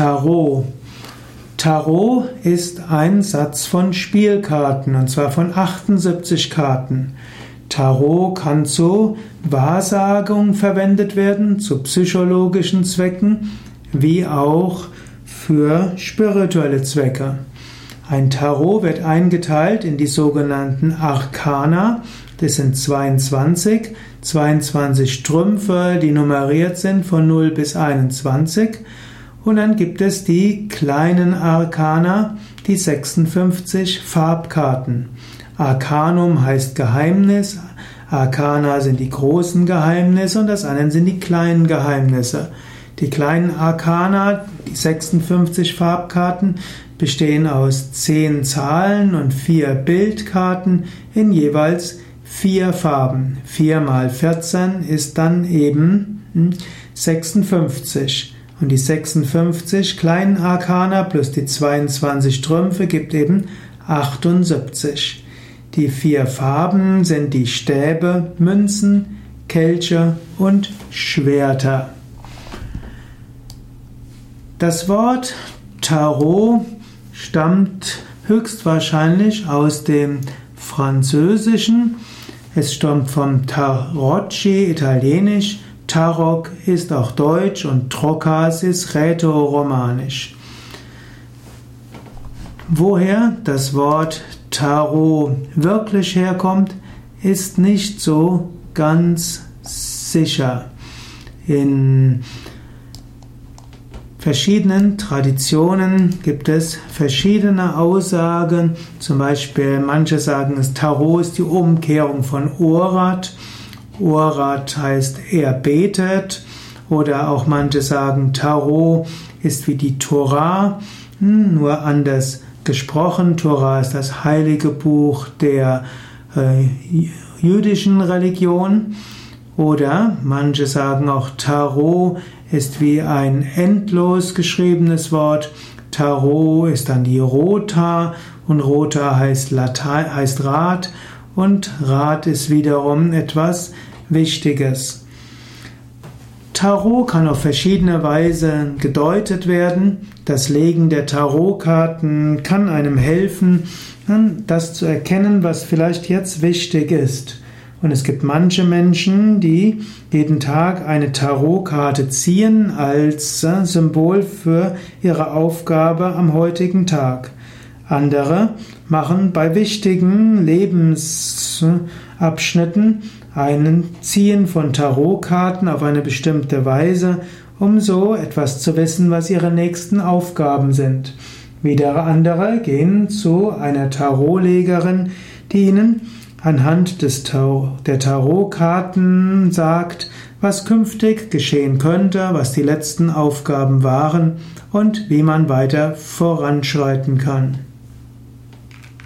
Tarot. Tarot ist ein Satz von Spielkarten und zwar von 78 Karten. Tarot kann zur Wahrsagung verwendet werden, zu psychologischen Zwecken, wie auch für spirituelle Zwecke. Ein Tarot wird eingeteilt in die sogenannten Arcana. Das sind 22, 22 Trümpfe, die nummeriert sind von 0 bis 21. Und dann gibt es die kleinen Arkana, die 56 Farbkarten. Arkanum heißt Geheimnis, Arkana sind die großen Geheimnisse und das andere sind die kleinen Geheimnisse. Die kleinen Arkana, die 56 Farbkarten, bestehen aus 10 Zahlen und 4 Bildkarten in jeweils 4 Farben. 4 mal 14 ist dann eben 56. Und die 56 kleinen Arkana plus die 22 Trümpfe gibt eben 78. Die vier Farben sind die Stäbe, Münzen, Kelche und Schwerter. Das Wort Tarot stammt höchstwahrscheinlich aus dem Französischen. Es stammt vom Tarocchi, italienisch, Tarok ist auch deutsch und Trokas ist rätoromanisch. Woher das Wort Tarot wirklich herkommt, ist nicht so ganz sicher. In verschiedenen Traditionen gibt es verschiedene Aussagen. Zum Beispiel, manche sagen, das Tarot ist die Umkehrung von Orat. Orat heißt er betet oder auch manche sagen Tarot ist wie die Torah, hm, nur anders gesprochen. Torah ist das heilige Buch der äh, jüdischen Religion. Oder manche sagen auch Tarot ist wie ein endlos geschriebenes Wort. Tarot ist dann die Rota und Rota heißt, Latein, heißt Rat und Rat ist wiederum etwas Wichtiges. Tarot kann auf verschiedene Weise gedeutet werden. Das Legen der Tarotkarten kann einem helfen, das zu erkennen, was vielleicht jetzt wichtig ist. Und es gibt manche Menschen, die jeden Tag eine Tarotkarte ziehen als äh, Symbol für ihre Aufgabe am heutigen Tag. Andere machen bei wichtigen Lebensabschnitten einen Ziehen von Tarotkarten auf eine bestimmte Weise, um so etwas zu wissen, was ihre nächsten Aufgaben sind. Wieder andere gehen zu einer Tarotlegerin, die ihnen anhand des Tarot, der Tarotkarten sagt, was künftig geschehen könnte, was die letzten Aufgaben waren und wie man weiter voranschreiten kann.